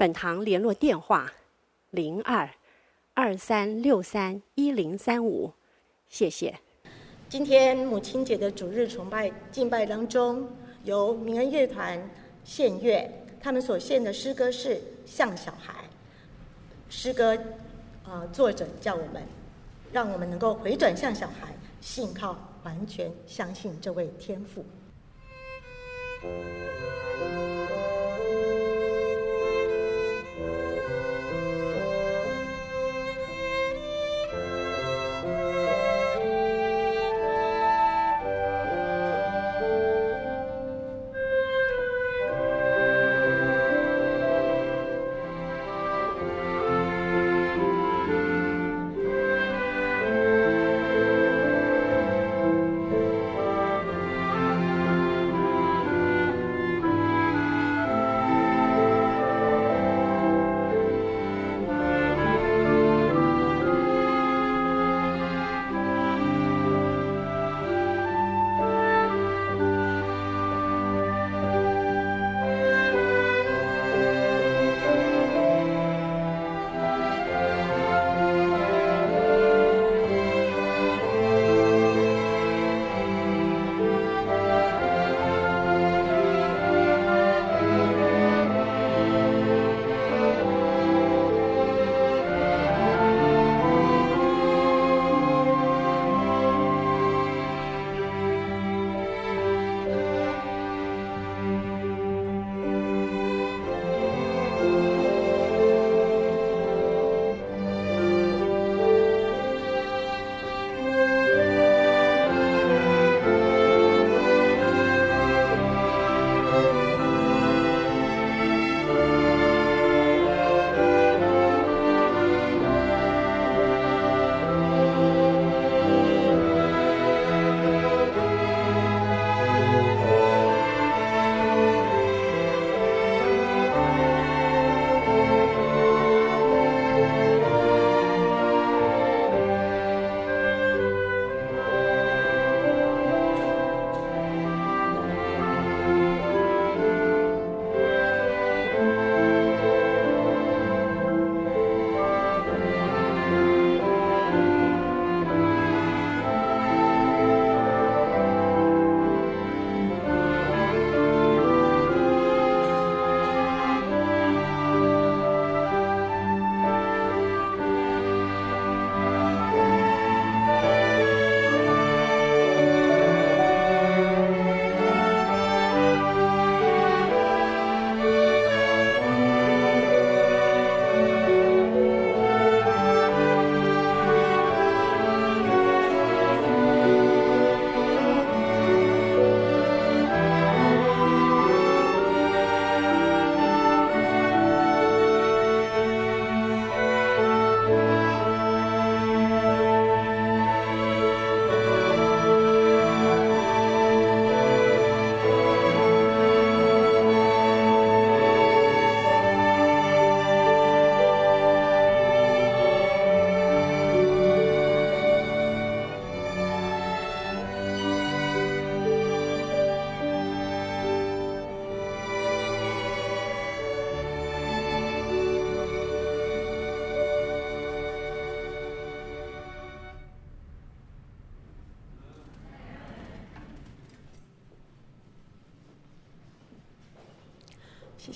本堂联络电话：零二二三六三一零三五，谢谢。今天母亲节的主日崇拜敬拜当中，由明恩乐团献乐，他们所献的诗歌是《像小孩》。诗歌，呃，作者叫我们，让我们能够回转向小孩，信靠，完全相信这位天父。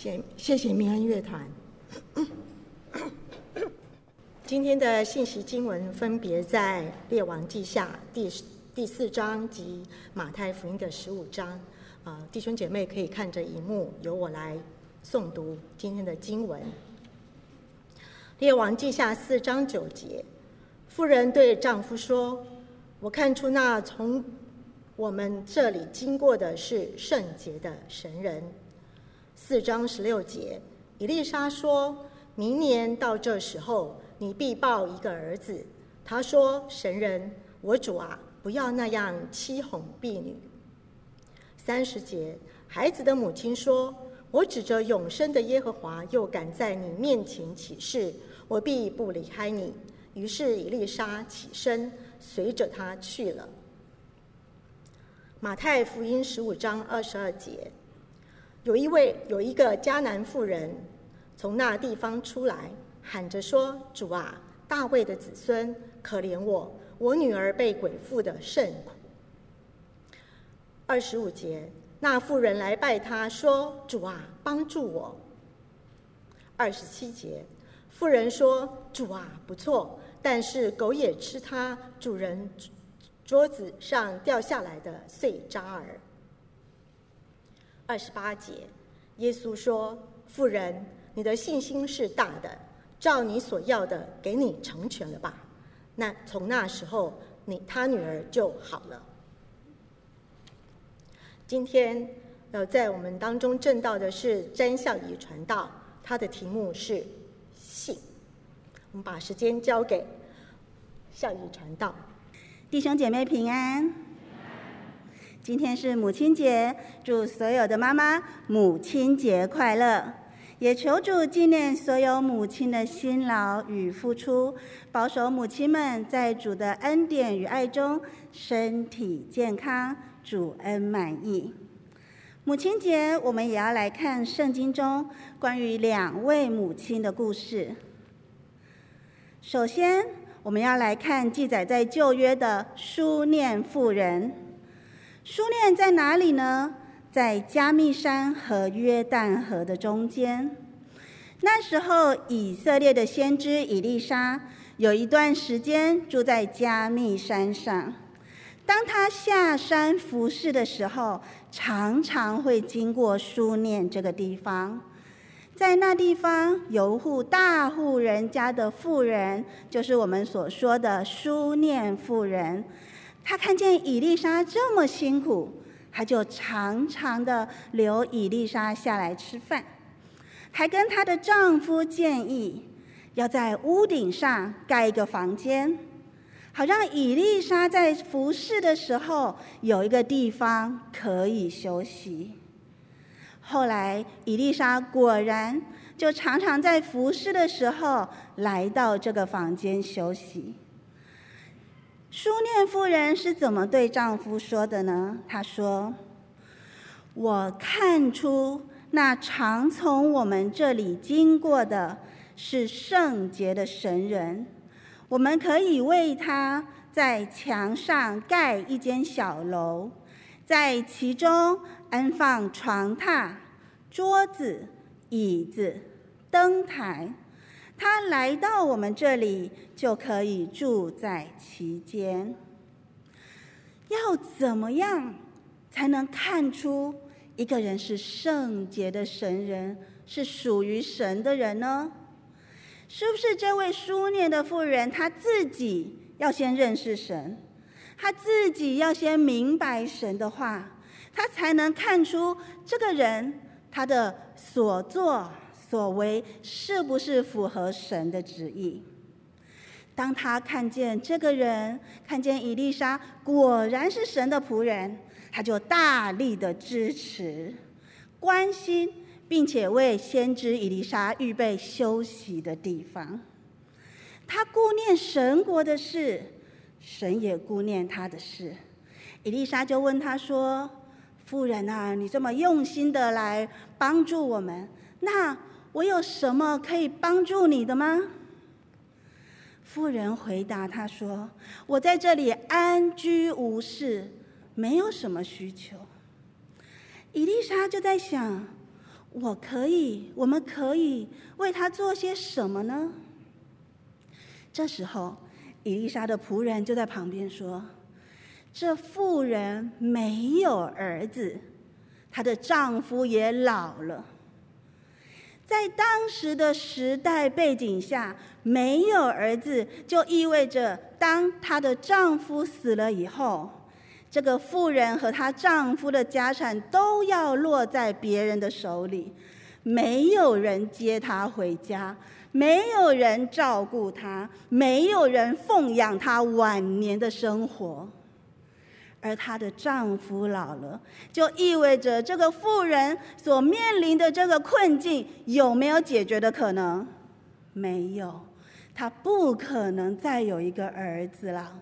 谢谢谢谢明恩乐团。今天的信息经文分别在《列王记下》第第四章及马太福音的十五章。啊，弟兄姐妹可以看着荧幕，由我来诵读今天的经文。《列王记下》四章九节，妇人对丈夫说：“我看出那从我们这里经过的是圣洁的神人。”四章十六节，以利沙说：“明年到这时候，你必抱一个儿子。”他说：“神人，我主啊，不要那样欺哄婢女。”三十节，孩子的母亲说：“我指着永生的耶和华，又敢在你面前起誓，我必不离开你。”于是以利沙起身，随着他去了。马太福音十五章二十二节，有一位有一个迦南妇人从那地方出来，喊着说：“主啊，大卫的子孙，可怜我，我女儿被鬼附的甚苦。”二十五节，那妇人来拜他说：“主啊，帮助我。”二十七节，妇人说：“主啊，不错，但是狗也吃他主人。”桌子上掉下来的碎渣儿。二十八节，耶稣说：“妇人，你的信心是大的，照你所要的，给你成全了吧。”那从那时候，你他女儿就好了。今天要在我们当中证道的是詹孝仪传道，他的题目是信。我们把时间交给孝仪传道。弟兄姐妹平安，今天是母亲节，祝所有的妈妈母亲节快乐！也求主纪念所有母亲的辛劳与付出，保守母亲们在主的恩典与爱中身体健康，主恩满意。母亲节，我们也要来看圣经中关于两位母亲的故事。首先。我们要来看记载在旧约的书念妇人。书念在哪里呢？在加密山和约旦河的中间。那时候，以色列的先知以利沙有一段时间住在加密山上。当他下山服侍的时候，常常会经过书念这个地方。在那地方有户大户人家的妇人，就是我们所说的书念妇人。她看见伊丽莎这么辛苦，她就常常的留伊丽莎下来吃饭，还跟她的丈夫建议，要在屋顶上盖一个房间，好让伊丽莎在服侍的时候有一个地方可以休息。后来，伊丽莎果然就常常在服侍的时候来到这个房间休息。书念夫人是怎么对丈夫说的呢？她说：“我看出那常从我们这里经过的是圣洁的神人，我们可以为他在墙上盖一间小楼，在其中。”安放床榻、桌子、椅子、灯台，他来到我们这里就可以住在其间。要怎么样才能看出一个人是圣洁的神人，是属于神的人呢？是不是这位书念的妇人，她自己要先认识神，她自己要先明白神的话？他才能看出这个人他的所作所为是不是符合神的旨意。当他看见这个人，看见伊丽莎果然是神的仆人，他就大力的支持、关心，并且为先知伊丽莎预备休息的地方。他顾念神国的事，神也顾念他的事。伊丽莎就问他说。妇人啊，你这么用心的来帮助我们，那我有什么可以帮助你的吗？妇人回答他说：“我在这里安居无事，没有什么需求。”伊丽莎就在想：“我可以，我们可以为他做些什么呢？”这时候，伊丽莎的仆人就在旁边说。这妇人没有儿子，她的丈夫也老了。在当时的时代背景下，没有儿子就意味着，当她的丈夫死了以后，这个妇人和她丈夫的家产都要落在别人的手里，没有人接她回家，没有人照顾她，没有人奉养她晚年的生活。而她的丈夫老了，就意味着这个妇人所面临的这个困境有没有解决的可能？没有，她不可能再有一个儿子了。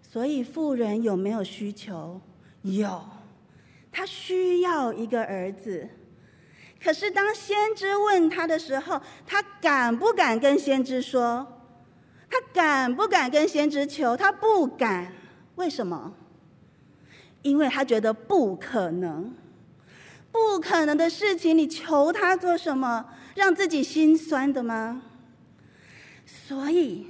所以妇人有没有需求？有，她需要一个儿子。可是当先知问她的时候，她敢不敢跟先知说？她敢不敢跟先知求？她不敢。为什么？因为他觉得不可能，不可能的事情，你求他做什么？让自己心酸的吗？所以，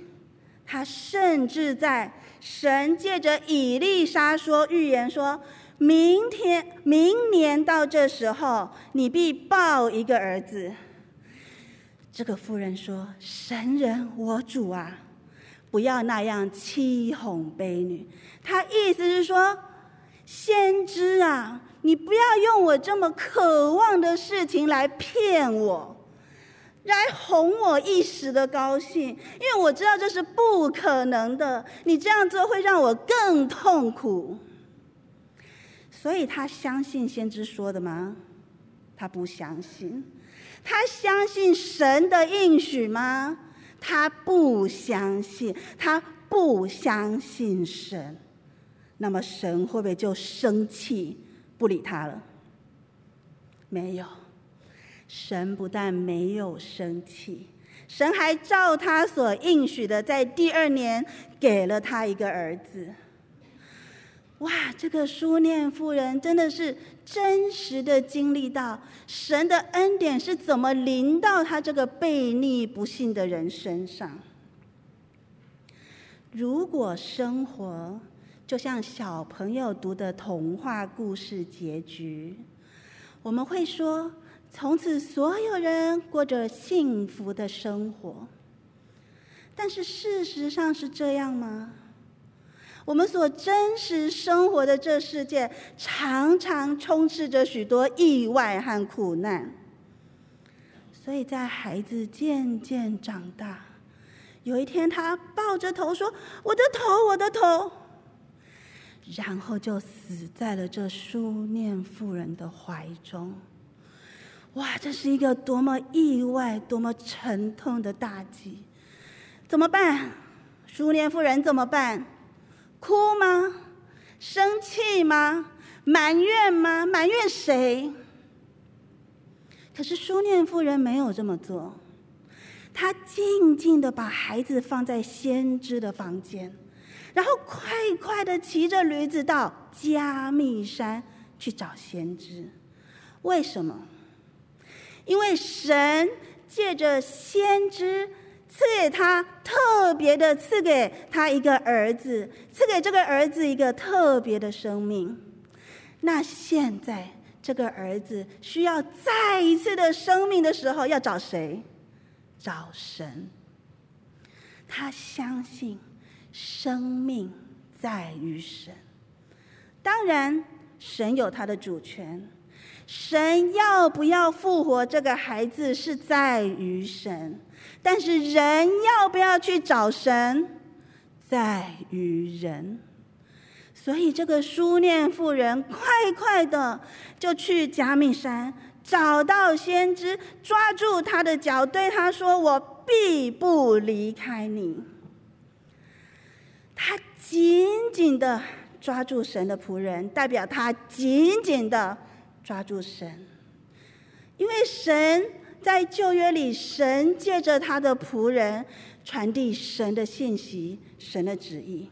他甚至在神借着以利沙说预言说，明天、明年到这时候，你必抱一个儿子。这个妇人说：“神人我主啊，不要那样欺哄婢女。”他意思是说，先知啊，你不要用我这么渴望的事情来骗我，来哄我一时的高兴，因为我知道这是不可能的。你这样做会让我更痛苦。所以他相信先知说的吗？他不相信。他相信神的应许吗？他不相信。他不相信神。那么神会不会就生气不理他了？没有，神不但没有生气，神还照他所应许的，在第二年给了他一个儿子。哇，这个书念夫人真的是真实的经历到神的恩典是怎么临到他这个悖逆不信的人身上。如果生活，就像小朋友读的童话故事结局，我们会说，从此所有人过着幸福的生活。但是事实上是这样吗？我们所真实生活的这世界，常常充斥着许多意外和苦难。所以在孩子渐渐长大，有一天他抱着头说：“我的头，我的头。”然后就死在了这书念妇人的怀中。哇，这是一个多么意外、多么沉痛的打击！怎么办？书念妇人怎么办？哭吗？生气吗？埋怨吗？埋怨谁？可是书念夫人没有这么做，她静静的把孩子放在先知的房间。然后快快的骑着驴子到加密山去找先知，为什么？因为神借着先知赐给他特别的赐给他一个儿子，赐给这个儿子一个特别的生命。那现在这个儿子需要再一次的生命的时候，要找谁？找神。他相信。生命在于神，当然，神有他的主权。神要不要复活这个孩子是在于神，但是人要不要去找神，在于人。所以，这个书念妇人快快的就去迦密山，找到先知，抓住他的脚，对他说：“我必不离开你。”他紧紧的抓住神的仆人，代表他紧紧的抓住神，因为神在旧约里，神借着他的仆人传递神的信息、神的旨意，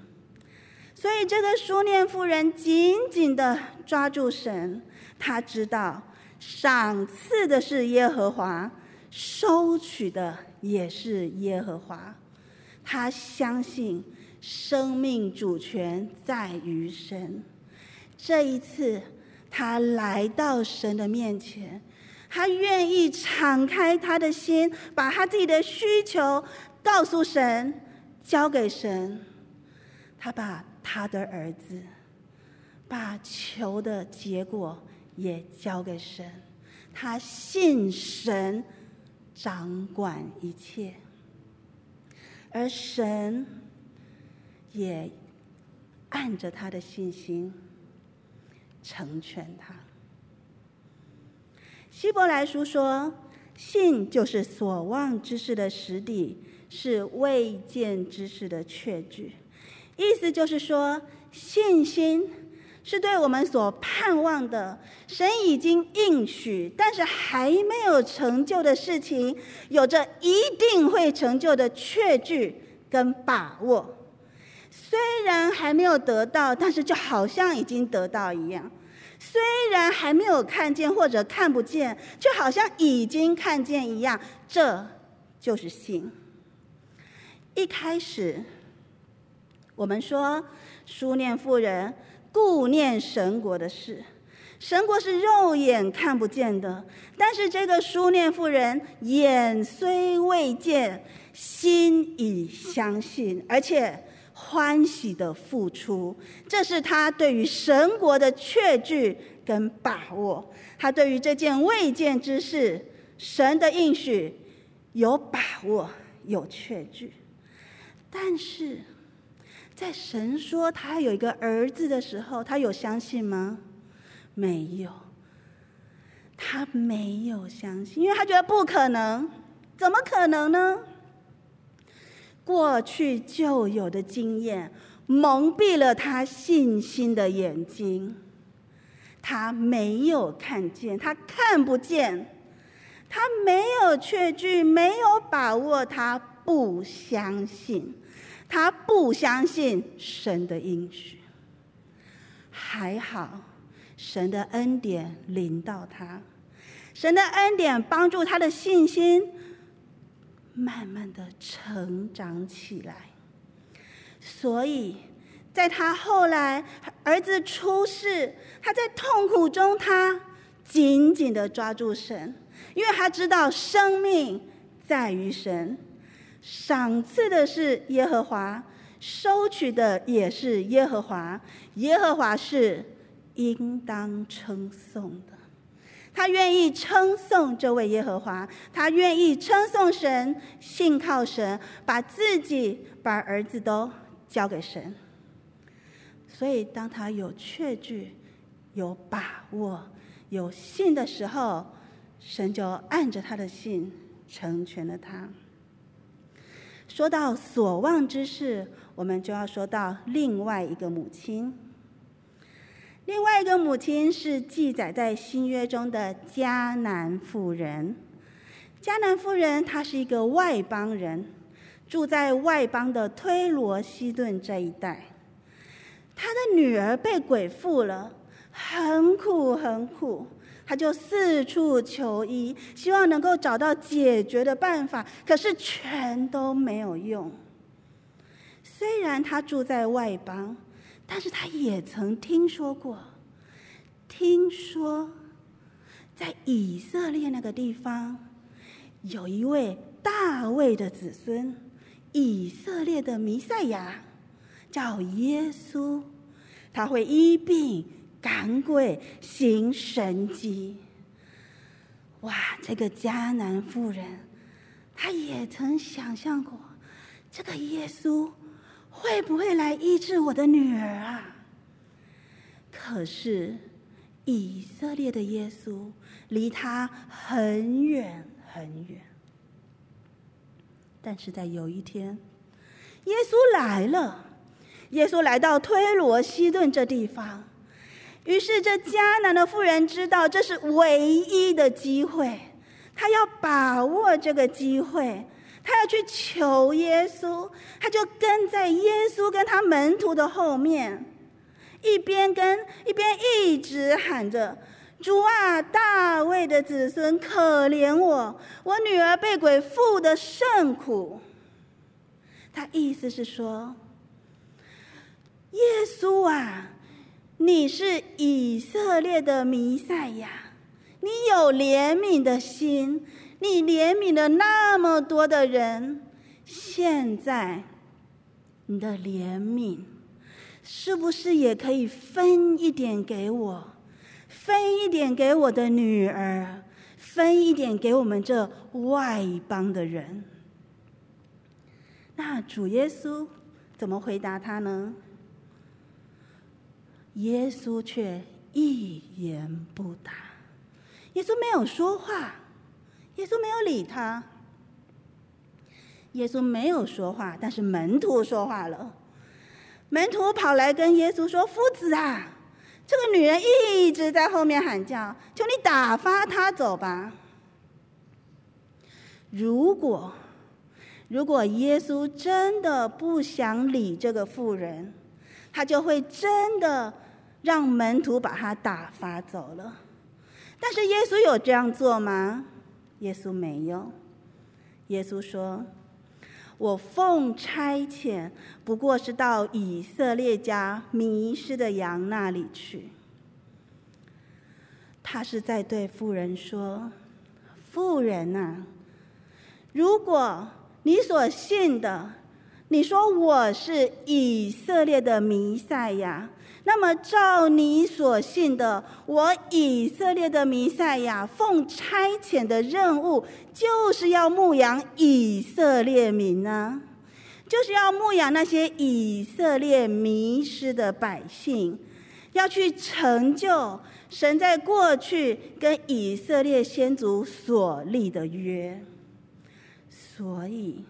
所以这个书念妇人紧紧的抓住神，他知道赏赐的是耶和华，收取的也是耶和华，他相信。生命主权在于神。这一次，他来到神的面前，他愿意敞开他的心，把他自己的需求告诉神，交给神。他把他的儿子，把求的结果也交给神。他信神掌管一切，而神也按着他的信心成全他。希伯来书说：“信就是所望之事的实底，是未见之事的确据。”意思就是说，信心是对我们所盼望的，神已经应许，但是还没有成就的事情，有着一定会成就的确据跟把握。虽然还没有得到，但是就好像已经得到一样；虽然还没有看见或者看不见，就好像已经看见一样。这就是信。一开始。我们说，书念妇人顾念神国的事，神国是肉眼看不见的，但是这个书念妇人眼虽未见，心已相信，而且欢喜的付出，这是他对于神国的确据跟把握。他对于这件未见之事，神的应许有把握，有确据，但是。在神说他有一个儿子的时候，他有相信吗？没有，他没有相信，因为他觉得不可能，怎么可能呢？过去就有的经验蒙蔽了他信心的眼睛，他没有看见，他看不见，他没有确据，没有把握，他不相信。他不相信神的应许，还好，神的恩典临到他，神的恩典帮助他的信心慢慢的成长起来。所以，在他后来儿子出世，他在痛苦中，他紧紧的抓住神，因为他知道生命在于神。赏赐的是耶和华，收取的也是耶和华。耶和华是应当称颂的。他愿意称颂这位耶和华，他愿意称颂神，信靠神，把自己、把儿子都交给神。所以，当他有确据、有把握、有信的时候，神就按着他的信成全了他。说到所望之事，我们就要说到另外一个母亲。另外一个母亲是记载在新约中的迦南妇人。迦南妇人她是一个外邦人，住在外邦的推罗西顿这一带。她的女儿被鬼附了，很苦很苦。她就四处求医，希望能够找到解决的办法，可是全都没有用。虽然他住在外邦，但是他也曾听说过，听说在以色列那个地方，有一位大卫的子孙，以色列的弥赛亚，叫耶稣，他会医病。赶鬼行神迹，哇！这个迦南妇人，她也曾想象过，这个耶稣会不会来医治我的女儿啊？可是以色列的耶稣离他很远很远。但是在有一天，耶稣来了，耶稣来到推罗西顿这地方。于是，这迦南的妇人知道这是唯一的机会，她要把握这个机会，他要去求耶稣，他就跟在耶稣跟他门徒的后面，一边跟一边一直喊着：“主啊，大卫的子孙，可怜我，我女儿被鬼附的甚苦。”他意思是说，耶稣啊。你是以色列的弥赛亚，你有怜悯的心，你怜悯了那么多的人，现在你的怜悯是不是也可以分一点给我，分一点给我的女儿，分一点给我们这外邦的人。那主耶稣怎么回答他呢？耶稣却一言不答。耶稣没有说话，耶稣没有理他。耶稣没有说话，但是门徒说话了。门徒跑来跟耶稣说：“夫子啊，这个女人一直在后面喊叫，求你打发她走吧。”如果，如果耶稣真的不想理这个妇人，他就会真的让门徒把她打发走了。但是耶稣有这样做吗？耶稣没有。耶稣说。我奉差遣，不过是到以色列家迷失的羊那里去。他是在对妇人说：“妇人呐，如果你所信的，你说我是以色列的弥赛亚。”那么，照你所信的，我以色列的弥赛亚奉差遣的任务，就是要牧养以色列民呢，就是要牧养那些以色列迷失的百姓，要去成就神在过去跟以色列先祖所立的约。所以，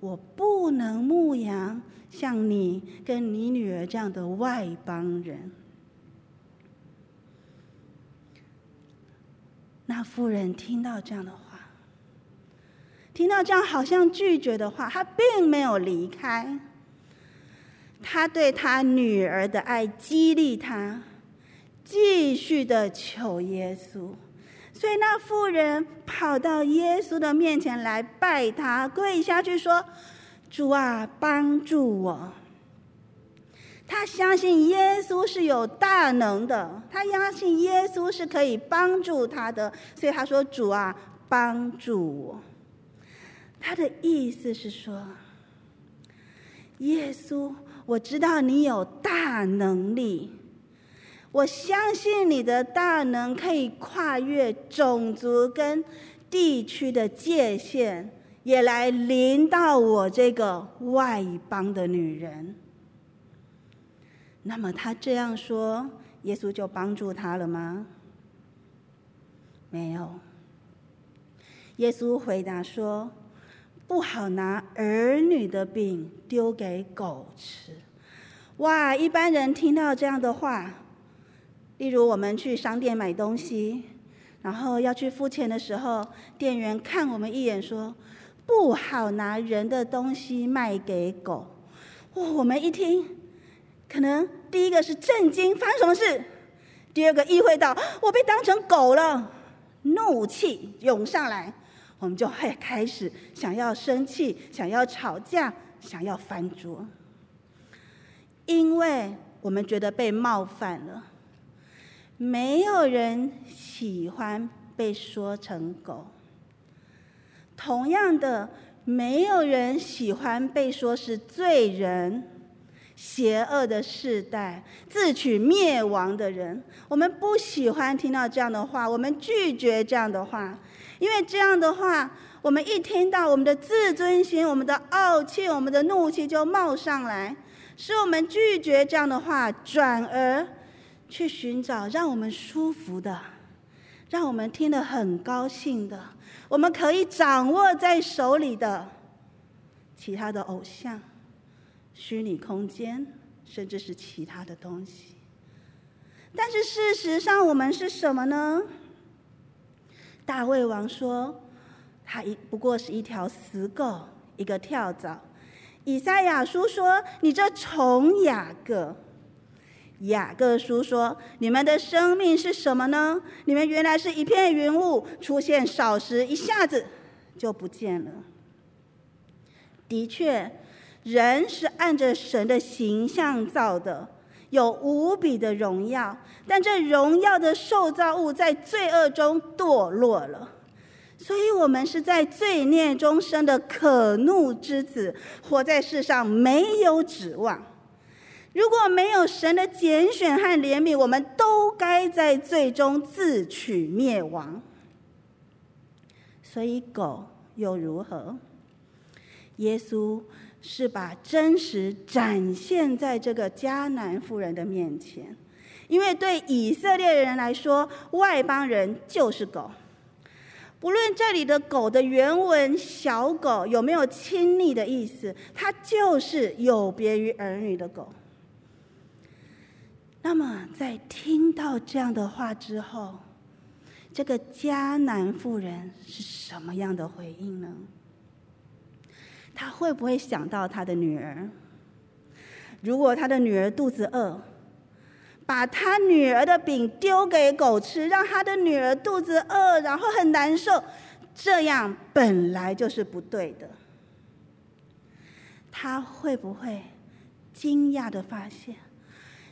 我不能牧养。像你跟你女儿这样的外邦人，那妇人听到这样的话，听到这样好像拒绝的话，她并没有离开。她对她女儿的爱激励她，继续的求耶稣。所以那妇人跑到耶稣的面前来拜他，跪下去说。主啊，帮助我！他相信耶稣是有大能的，他相信耶稣是可以帮助他的，所以他说：“主啊，帮助我！”他的意思是说，耶稣，我知道你有大能力，我相信你的大能可以跨越种族跟地区的界限。也来临到我这个外邦的女人。那么他这样说，耶稣就帮助他了吗？没有。耶稣回答说：“不好拿儿女的饼丢给狗吃。”哇！一般人听到这样的话，例如我们去商店买东西，然后要去付钱的时候，店员看我们一眼说。不好拿人的东西卖给狗。哦，我们一听，可能第一个是震惊，发生什么事？第二个意会到我被当成狗了，怒气涌上来，我们就会开始想要生气，想要吵架，想要翻桌，因为我们觉得被冒犯了。没有人喜欢被说成狗。同样的，没有人喜欢被说是罪人、邪恶的世代、自取灭亡的人。我们不喜欢听到这样的话，我们拒绝这样的话，因为这样的话，我们一听到，我们的自尊心、我们的傲气、我们的怒气就冒上来，使我们拒绝这样的话，转而去寻找让我们舒服的、让我们听得很高兴的。我们可以掌握在手里的其他的偶像、虚拟空间，甚至是其他的东西。但是事实上，我们是什么呢？大卫王说：“他一不过是一条死狗，一个跳蚤。”以赛亚书说：“你这虫雅各。”雅各书说：“你们的生命是什么呢？你们原来是一片云雾，出现少时，一下子就不见了。的确，人是按着神的形象造的，有无比的荣耀。但这荣耀的受造物在罪恶中堕落了，所以我们是在罪孽中生的可怒之子，活在世上没有指望。”如果没有神的拣选和怜悯，我们都该在最终自取灭亡。所以狗又如何？耶稣是把真实展现在这个迦南妇人的面前，因为对以色列人来说，外邦人就是狗。不论这里的“狗”的原文“小狗”有没有亲昵的意思，它就是有别于儿女的狗。那么，在听到这样的话之后，这个迦南妇人是什么样的回应呢？他会不会想到他的女儿？如果他的女儿肚子饿，把他女儿的饼丢给狗吃，让他的女儿肚子饿，然后很难受，这样本来就是不对的。他会不会惊讶的发现，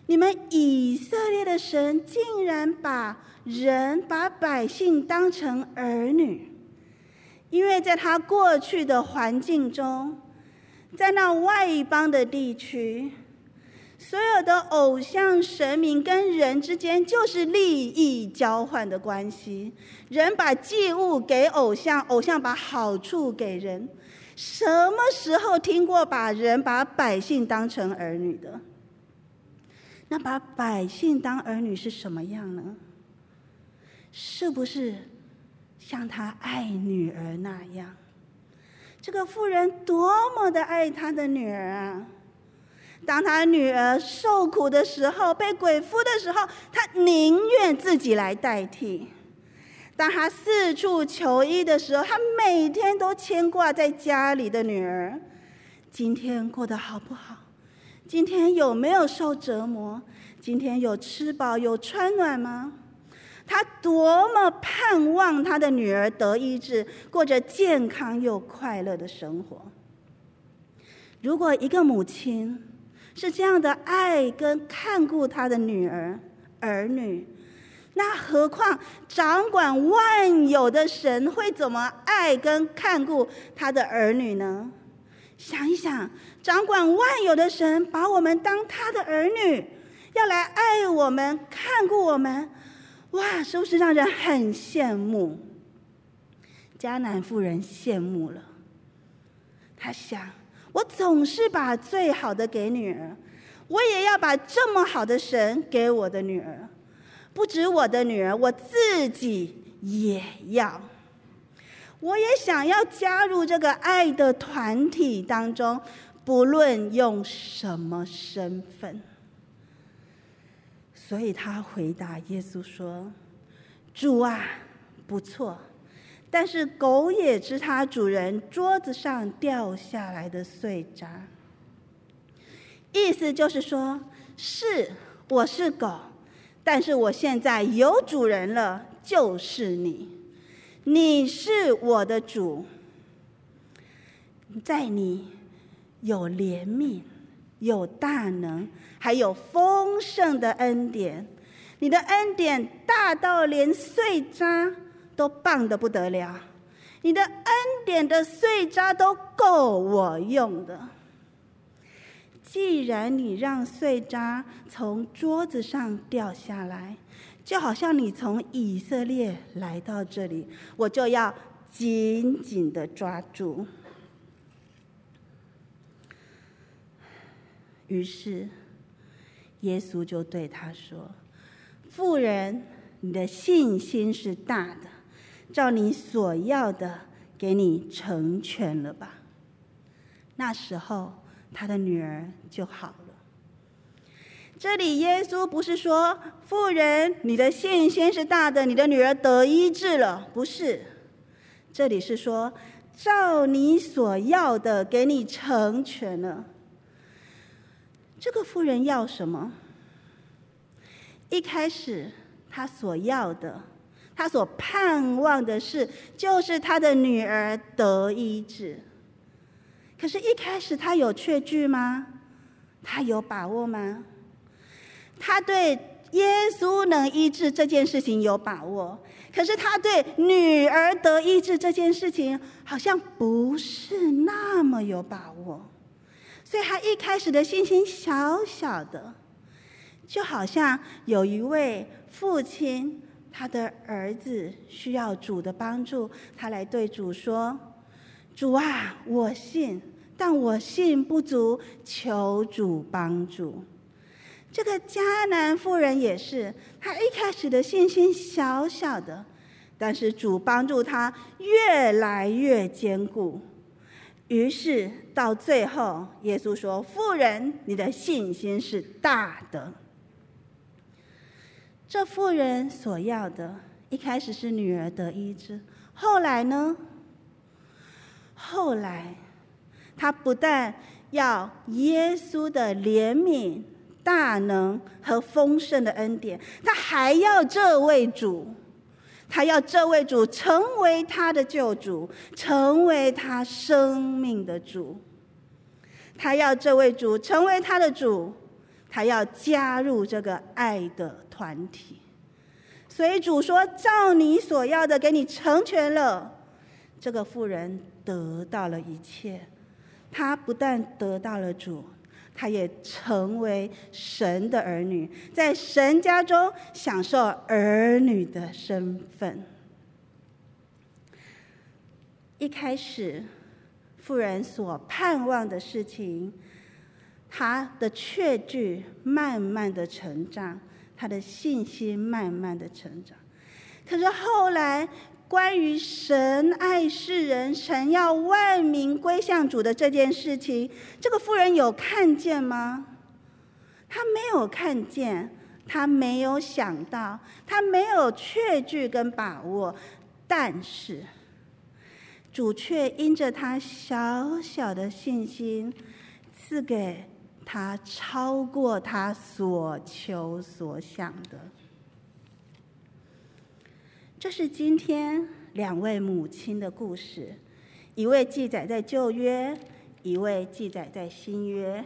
你们以色列的神竟然把人、把百姓当成儿女？因为在他过去的环境中，在那外邦的地区，所有的偶像神明跟人之间就是利益交换的关系。人把祭物给偶像，偶像把好处给人。什么时候听过把人把百姓当成儿女的？那把百姓当儿女是什么样呢？是不是？像他爱女儿那样，这个妇人多么的爱他的女儿啊！当他女儿受苦的时候，被鬼附的时候，他宁愿自己来代替；当他四处求医的时候，他每天都牵挂在家里的女儿。今天过得好不好？今天有没有受折磨？今天有吃饱有穿暖吗？他多么盼望他的女儿得医治，过着健康又快乐的生活。如果一个母亲是这样的爱跟看顾他的女儿儿女，那何况掌管万有的神会怎么爱跟看顾他的儿女呢？想一想，掌管万有的神把我们当他的儿女，要来爱我们、看顾我们。哇，是不是让人很羡慕？迦南妇人羡慕了。她想：我总是把最好的给女儿，我也要把这么好的神给我的女儿。不止我的女儿，我自己也要。我也想要加入这个爱的团体当中，不论用什么身份。所以他回答耶稣说：“主啊，不错，但是狗也吃他主人桌子上掉下来的碎渣。意思就是说，是我是狗，但是我现在有主人了，就是你，你是我的主，在你有怜悯。”有大能，还有丰盛的恩典。你的恩典大到连碎渣都棒的不得了。你的恩典的碎渣都够我用的。既然你让碎渣从桌子上掉下来，就好像你从以色列来到这里，我就要紧紧的抓住。于是，耶稣就对他说：“妇人，你的信心是大的，照你所要的，给你成全了吧。”那时候，他的女儿就好了。这里耶稣不是说：“妇人，你的信心是大的，你的女儿得医治了。”不是，这里是说：“照你所要的，给你成全了。”这个妇人要什么？一开始，她所要的，她所盼望的是，就是她的女儿得医治。可是，一开始她有确据吗？她有把握吗？他对耶稣能医治这件事情有把握，可是他对女儿得医治这件事情，好像不是那么有把握。所以他一开始的信心小小的，就好像有一位父亲，他的儿子需要主的帮助，他来对主说：“主啊，我信，但我信不足，求主帮助。”这个迦南妇人也是，她一开始的信心小小的，但是主帮助她越来越坚固。于是到最后，耶稣说：“妇人，你的信心是大的。”这妇人所要的，一开始是女儿得医治，后来呢？后来，她不但要耶稣的怜悯、大能和丰盛的恩典，他还要这位主，他要这位主成为他的救主，成为他生命的主。他要这位主成为他的主，他要加入这个爱的团体，所以主说：“照你所要的，给你成全了。”这个妇人得到了一切，她不但得到了主，他也成为神的儿女，在神家中享受儿女的身份。一开始，妇人所盼望的事情。他的确据慢慢的成长，他的信心慢慢的成长。可是后来，关于神爱世人，神要万民归向主的这件事情，这个妇人有看见吗？他没有看见，他没有想到，他没有确据跟把握。但是，主却因着他小小的信心，赐给。他超过他所求所想的。这是今天两位母亲的故事，一位记载在旧约，一位记载在新约。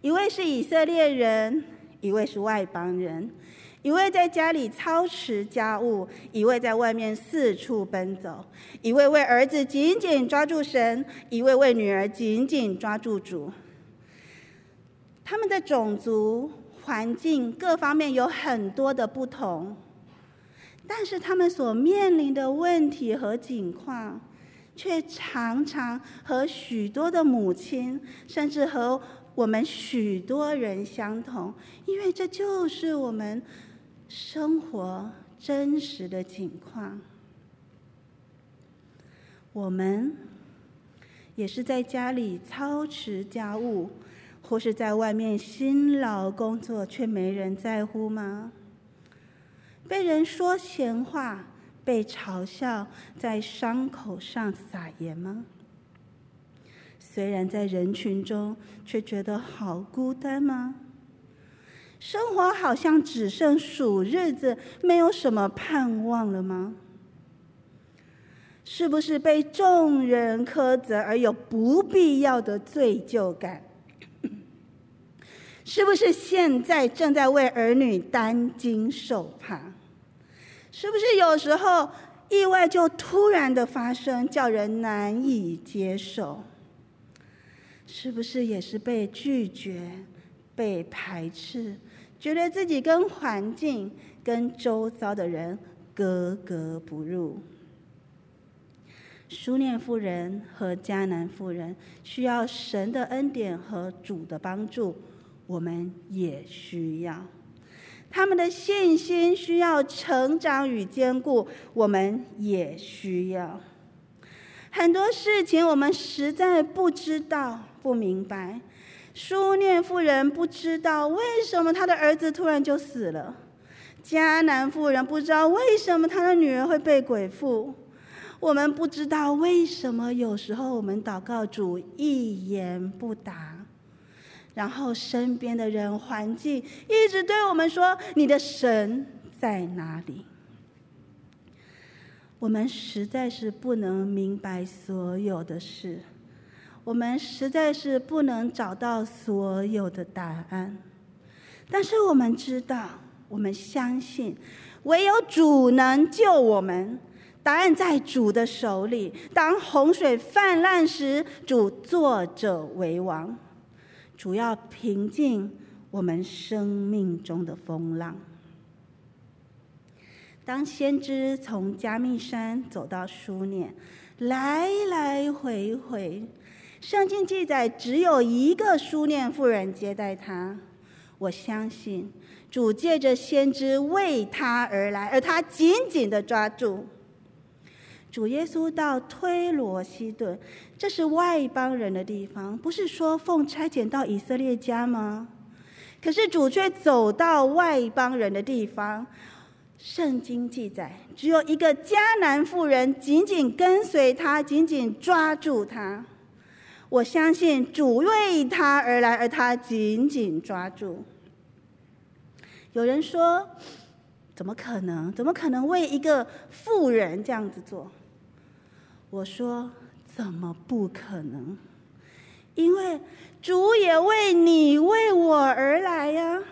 一位是以色列人，一位是外邦人。一位在家里操持家务，一位在外面四处奔走。一位为儿子紧紧抓住神，一位为女儿紧紧抓住主。他们的种族、环境各方面有很多的不同，但是他们所面临的问题和境况，却常常和许多的母亲，甚至和我们许多人相同，因为这就是我们生活真实的境况。我们也是在家里操持家务。或是在外面辛劳工作，却没人在乎吗？被人说闲话，被嘲笑，在伤口上撒盐吗？虽然在人群中，却觉得好孤单吗？生活好像只剩数日子，没有什么盼望了吗？是不是被众人苛责而有不必要的罪疚感？是不是现在正在为儿女担惊受怕？是不是有时候意外就突然的发生，叫人难以接受？是不是也是被拒绝、被排斥，觉得自己跟环境、跟周遭的人格格不入？苏念妇人和迦南妇人需要神的恩典和主的帮助。我们也需要，他们的信心需要成长与坚固，我们也需要。很多事情我们实在不知道、不明白。书念妇人不知道为什么她的儿子突然就死了，迦南妇人不知道为什么她的女儿会被鬼附。我们不知道为什么有时候我们祷告主一言不答。然后身边的人、环境一直对我们说：“你的神在哪里？”我们实在是不能明白所有的事，我们实在是不能找到所有的答案。但是我们知道，我们相信，唯有主能救我们。答案在主的手里。当洪水泛滥时，主坐者为王。主要平静我们生命中的风浪。当先知从加密山走到书念，来来回回，圣经记载只有一个书念妇人接待他。我相信主借着先知为他而来，而他紧紧的抓住。主耶稣到推罗西顿，这是外邦人的地方，不是说奉差遣到以色列家吗？可是主却走到外邦人的地方。圣经记载，只有一个迦南妇人紧紧跟随他，紧紧抓住他。我相信主为他而来，而他紧紧抓住。有人说：“怎么可能？怎么可能为一个妇人这样子做？”我说：“怎么不可能？因为主也为你、为我而来呀。”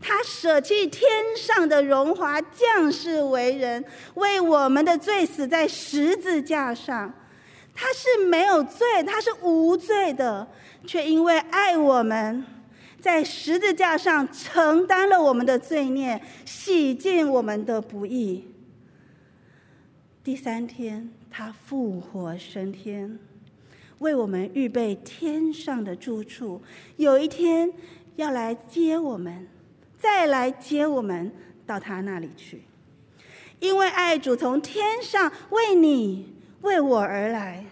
他舍弃天上的荣华，降世为人，为我们的罪死在十字架上。他是没有罪，他是无罪的，却因为爱我们，在十字架上承担了我们的罪孽，洗净我们的不义。第三天，他复活升天，为我们预备天上的住处。有一天要来接我们。再来接我们到他那里去，因为爱主从天上为你为我而来，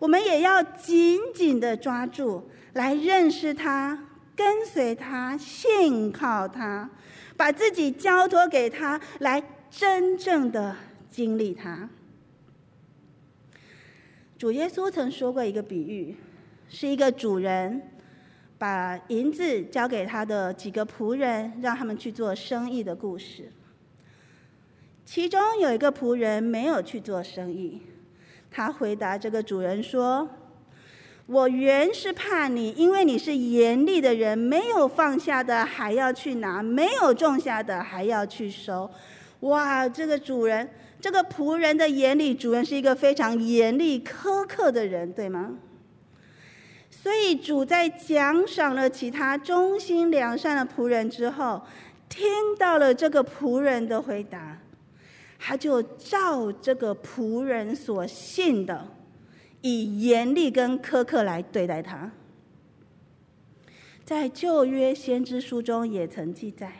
我们也要紧紧的抓住，来认识他，跟随他，信靠他，把自己交托给他，来真正的经历他。主耶稣曾说过一个比喻，是一个主人。把银子交给他的几个仆人，让他们去做生意的故事。其中有一个仆人没有去做生意，他回答这个主人说：“我原是怕你，因为你是严厉的人，没有放下的还要去拿，没有种下的还要去收。”哇，这个主人，这个仆人的眼里，主人是一个非常严厉苛刻的人，对吗？所以主在奖赏了其他忠心良善的仆人之后，听到了这个仆人的回答，他就照这个仆人所信的，以严厉跟苛刻来对待他。在旧约先知书中也曾记载，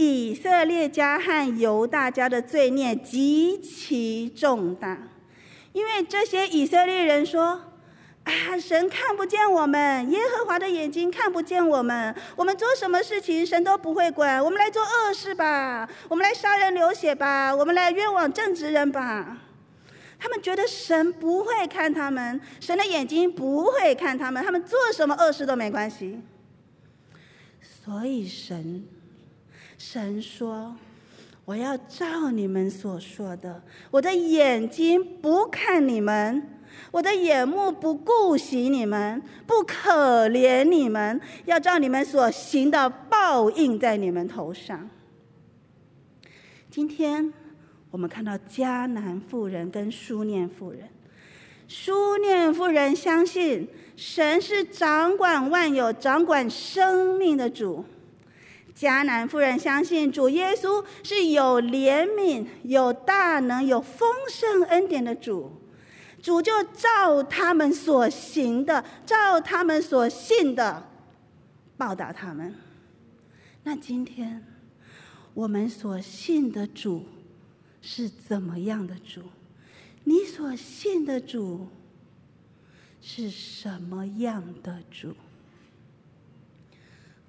以色列家和犹大家的罪孽极其重大，因为这些以色列人说。啊！神看不见我们，耶和华的眼睛看不见我们。我们做什么事情，神都不会管。我们来做恶事吧，我们来杀人流血吧，我们来冤枉正直人吧。他们觉得神不会看他们，神的眼睛不会看他们，他们做什么恶事都没关系。所以神，神说：“我要照你们所说的，我的眼睛不看你们。”我的眼目不顾惜你们，不可怜你们，要照你们所行的报应在你们头上。今天我们看到迦南妇人跟书念妇人，书念妇人相信神是掌管万有、掌管生命的主；迦南妇人相信主耶稣是有怜悯、有大能、有丰盛恩典的主。主就照他们所行的，照他们所信的，报答他们。那今天我们所信的主是怎么样的主？你所信的主是什么样的主？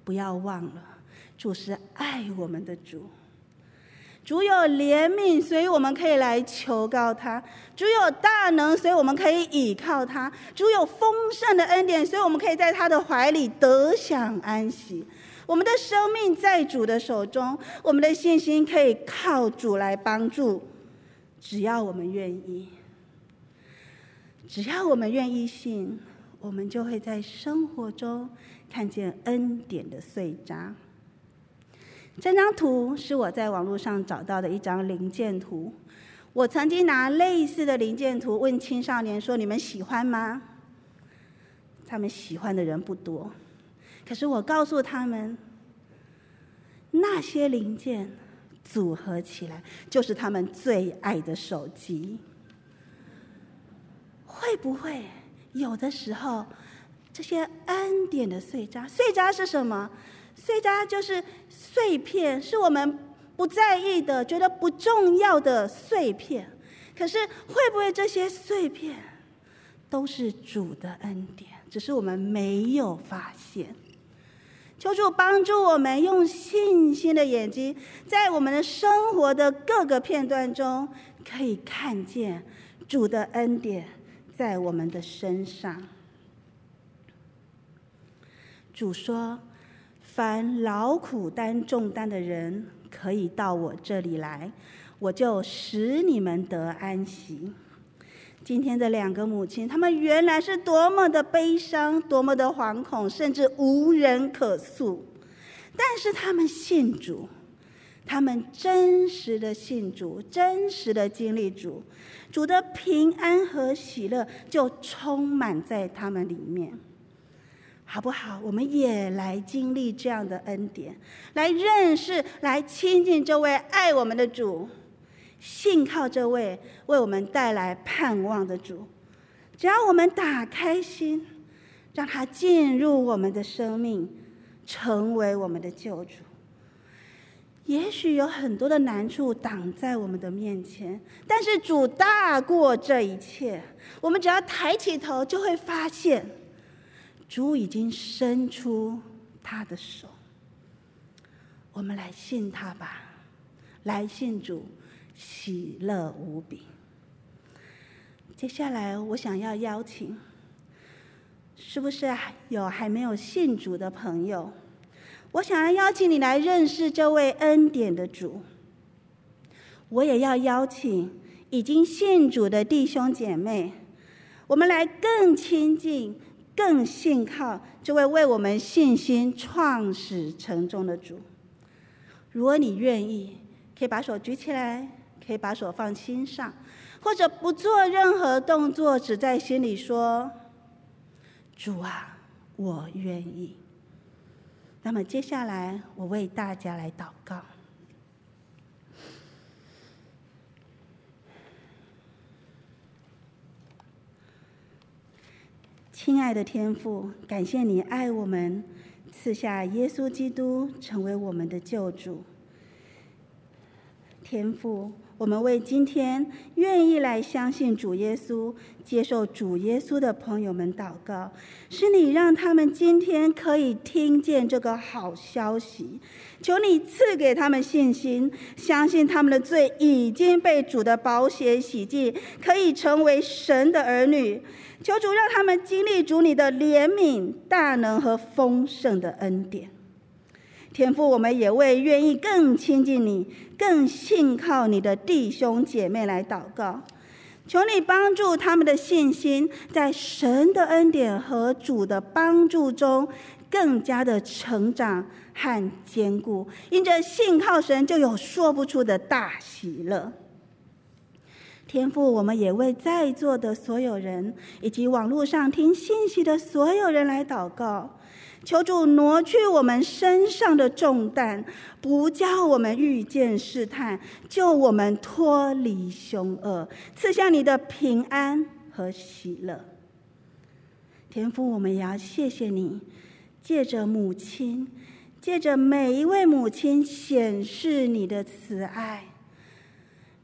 不要忘了，主是爱我们的主。主有怜悯，所以我们可以来求告他；主有大能，所以我们可以倚靠他；主有丰盛的恩典，所以我们可以在他的怀里得享安息。我们的生命在主的手中，我们的信心可以靠主来帮助。只要我们愿意，只要我们愿意信，我们就会在生活中看见恩典的碎渣。这张图是我在网络上找到的一张零件图。我曾经拿类似的零件图问青少年说：“你们喜欢吗？”他们喜欢的人不多。可是我告诉他们，那些零件组合起来，就是他们最爱的手机。会不会有的时候，这些恩典的碎渣，碎渣是什么？碎渣就是碎片，是我们不在意的、觉得不重要的碎片。可是会不会这些碎片都是主的恩典？只是我们没有发现。求主帮助我们用信心的眼睛，在我们的生活的各个片段中，可以看见主的恩典在我们的身上。主说：“凡劳苦担重担的人，可以到我这里来，我就使你们得安息。”今天的两个母亲，她们原来是多么的悲伤，多么的惶恐，甚至无人可诉。但是她们信主，她们真实的信主，真实的经历主，主的平安和喜乐就充满在她们里面，好不好？我们也来经历这样的恩典，来认识，来亲近这位爱我们的主。信靠这位为我们带来盼望的主，只要我们打开心，让他进入我们的生命，成为我们的救主。也许有很多的难处挡在我们的面前，但是主大过这一切。我们只要抬起头，就会发现主已经伸出他的手。我们来信他吧，来信主。喜乐无比。接下来，我想要邀请，是不是有还没有信主的朋友？我想要邀请你来认识这位恩典的主。我也要邀请已经信主的弟兄姐妹，我们来更亲近、更信靠这位为我们信心创始成终的主。如果你愿意，可以把手举起来。可以把手放心上，或者不做任何动作，只在心里说：“主啊，我愿意。”那么接下来，我为大家来祷告。亲爱的天父，感谢你爱我们，赐下耶稣基督成为我们的救主。天父。我们为今天愿意来相信主耶稣、接受主耶稣的朋友们祷告，是你让他们今天可以听见这个好消息。求你赐给他们信心，相信他们的罪已经被主的宝血洗净，可以成为神的儿女。求主让他们经历主你的怜悯、大能和丰盛的恩典。天父，我们也为愿意更亲近你、更信靠你的弟兄姐妹来祷告，求你帮助他们的信心，在神的恩典和主的帮助中，更加的成长和坚固。因着信靠神，就有说不出的大喜乐。天父，我们也为在座的所有人，以及网络上听信息的所有人来祷告。求主挪去我们身上的重担，不叫我们遇见试探，救我们脱离凶恶，赐下你的平安和喜乐。天父，我们也要谢谢你，借着母亲，借着每一位母亲显示你的慈爱，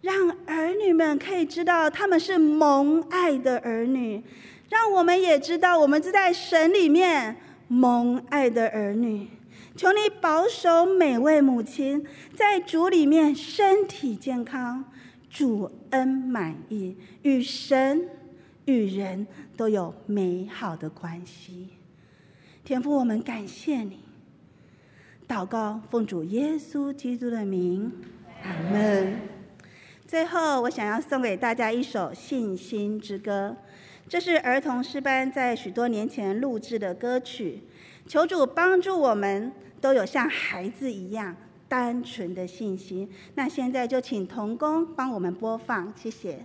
让儿女们可以知道他们是蒙爱的儿女，让我们也知道我们是在神里面。蒙爱的儿女，求你保守每位母亲在主里面身体健康，主恩满意，与神与人都有美好的关系。天父，我们感谢你。祷告，奉主耶稣基督的名，阿门。最后，我想要送给大家一首信心之歌。这是儿童诗班在许多年前录制的歌曲，求主帮助我们都有像孩子一样单纯的信心。那现在就请童工帮我们播放，谢谢。